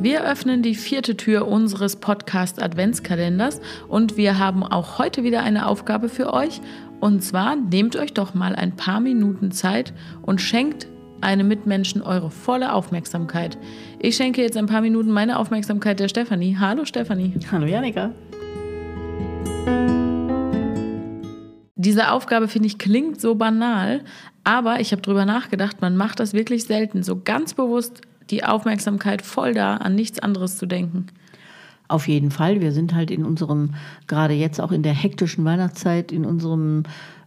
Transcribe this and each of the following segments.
Wir öffnen die vierte Tür unseres Podcast Adventskalenders und wir haben auch heute wieder eine Aufgabe für euch. Und zwar nehmt euch doch mal ein paar Minuten Zeit und schenkt einem Mitmenschen eure volle Aufmerksamkeit. Ich schenke jetzt ein paar Minuten meine Aufmerksamkeit der Stefanie. Hallo Stefanie. Hallo Janika. Diese Aufgabe, finde ich, klingt so banal, aber ich habe drüber nachgedacht, man macht das wirklich selten, so ganz bewusst die Aufmerksamkeit voll da, an nichts anderes zu denken. Auf jeden Fall. Wir sind halt in unserem, gerade jetzt auch in der hektischen Weihnachtszeit, in unserem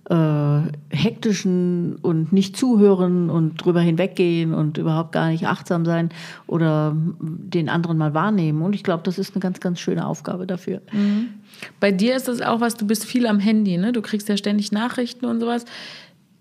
äh, hektischen und nicht zuhören und drüber hinweggehen und überhaupt gar nicht achtsam sein oder den anderen mal wahrnehmen. Und ich glaube, das ist eine ganz, ganz schöne Aufgabe dafür. Mhm. Bei dir ist das auch was, du bist viel am Handy, ne? Du kriegst ja ständig Nachrichten und sowas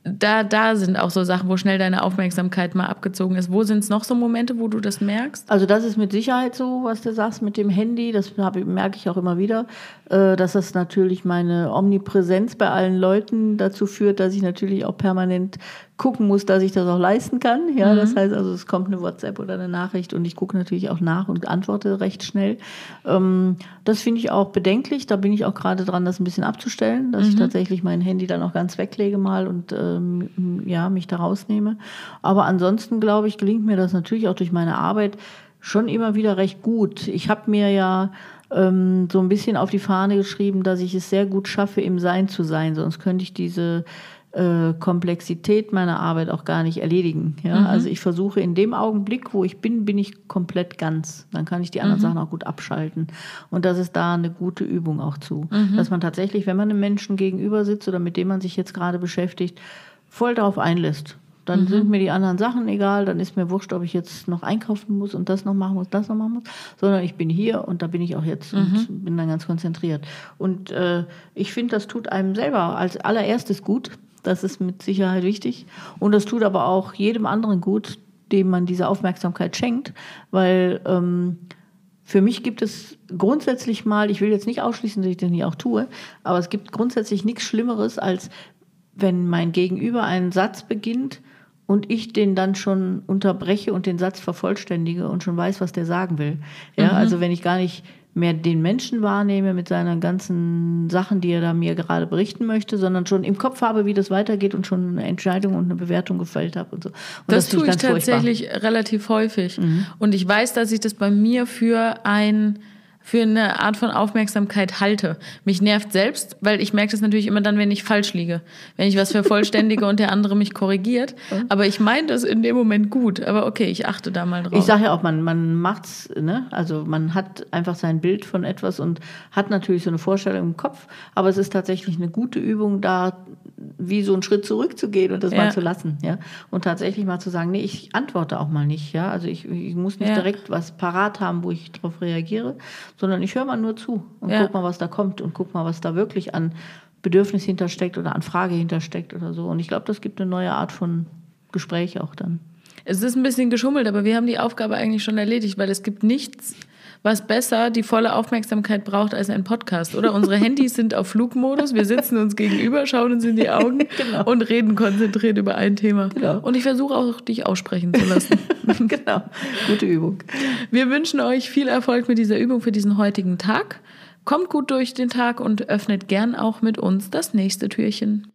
da, da sind auch so Sachen, wo schnell deine Aufmerksamkeit mal abgezogen ist. Wo sind es noch so Momente, wo du das merkst? Also das ist mit Sicherheit so, was du sagst mit dem Handy. Das merke ich auch immer wieder, äh, dass das natürlich meine Omnipräsenz bei allen Leuten dazu führt, dass ich natürlich auch permanent gucken muss, dass ich das auch leisten kann. Ja, mhm. das heißt also, es kommt eine WhatsApp oder eine Nachricht und ich gucke natürlich auch nach und antworte recht schnell. Ähm, das finde ich auch bedenklich. Da bin ich auch gerade dran, das ein bisschen abzustellen, dass mhm. ich tatsächlich mein Handy dann auch ganz weglege mal und ähm, ja, mich da rausnehme. Aber ansonsten glaube ich, gelingt mir das natürlich auch durch meine Arbeit schon immer wieder recht gut. Ich habe mir ja ähm, so ein bisschen auf die Fahne geschrieben, dass ich es sehr gut schaffe, im Sein zu sein. Sonst könnte ich diese äh, Komplexität meiner Arbeit auch gar nicht erledigen. Ja? Mhm. Also ich versuche in dem Augenblick, wo ich bin, bin ich komplett ganz. Dann kann ich die anderen mhm. Sachen auch gut abschalten. Und das ist da eine gute Übung auch zu. Mhm. Dass man tatsächlich, wenn man einem Menschen gegenüber sitzt oder mit dem man sich jetzt gerade beschäftigt, voll darauf einlässt. Dann mhm. sind mir die anderen Sachen egal, dann ist mir wurscht, ob ich jetzt noch einkaufen muss und das noch machen muss, das noch machen muss, sondern ich bin hier und da bin ich auch jetzt mhm. und bin dann ganz konzentriert. Und äh, ich finde, das tut einem selber als allererstes gut, das ist mit Sicherheit wichtig. Und das tut aber auch jedem anderen gut, dem man diese Aufmerksamkeit schenkt, weil ähm, für mich gibt es grundsätzlich mal, ich will jetzt nicht ausschließen, dass ich das nicht auch tue, aber es gibt grundsätzlich nichts Schlimmeres, als wenn mein Gegenüber einen Satz beginnt und ich den dann schon unterbreche und den Satz vervollständige und schon weiß, was der sagen will. Ja, mhm. also wenn ich gar nicht mehr den Menschen wahrnehme mit seinen ganzen Sachen, die er da mir gerade berichten möchte, sondern schon im Kopf habe, wie das weitergeht und schon eine Entscheidung und eine Bewertung gefällt habe und so. Und das, das tue ich tatsächlich furchtbar. relativ häufig. Mhm. Und ich weiß, dass ich das bei mir für ein für eine Art von Aufmerksamkeit halte. Mich nervt selbst, weil ich merke das natürlich immer dann, wenn ich falsch liege. Wenn ich was vervollständige und der andere mich korrigiert. Aber ich meine das in dem Moment gut. Aber okay, ich achte da mal drauf. Ich sage ja auch, man, man macht's, ne? Also man hat einfach sein Bild von etwas und hat natürlich so eine Vorstellung im Kopf. Aber es ist tatsächlich eine gute Übung, da wie so einen Schritt zurückzugehen und das ja. mal zu lassen, ja. Und tatsächlich mal zu sagen, nee, ich antworte auch mal nicht, ja. Also ich, ich muss nicht ja. direkt was parat haben, wo ich darauf reagiere, sondern ich höre mal nur zu und ja. guck mal, was da kommt und guck mal, was da wirklich an Bedürfnis hintersteckt oder an Frage hintersteckt oder so. Und ich glaube, das gibt eine neue Art von Gespräch auch dann. Es ist ein bisschen geschummelt, aber wir haben die Aufgabe eigentlich schon erledigt, weil es gibt nichts was besser die volle Aufmerksamkeit braucht als ein Podcast, oder? Unsere Handys sind auf Flugmodus, wir sitzen uns gegenüber, schauen uns in die Augen genau. und reden konzentriert über ein Thema. Genau. Und ich versuche auch, dich aussprechen zu lassen. genau, gute Übung. Wir wünschen euch viel Erfolg mit dieser Übung für diesen heutigen Tag. Kommt gut durch den Tag und öffnet gern auch mit uns das nächste Türchen.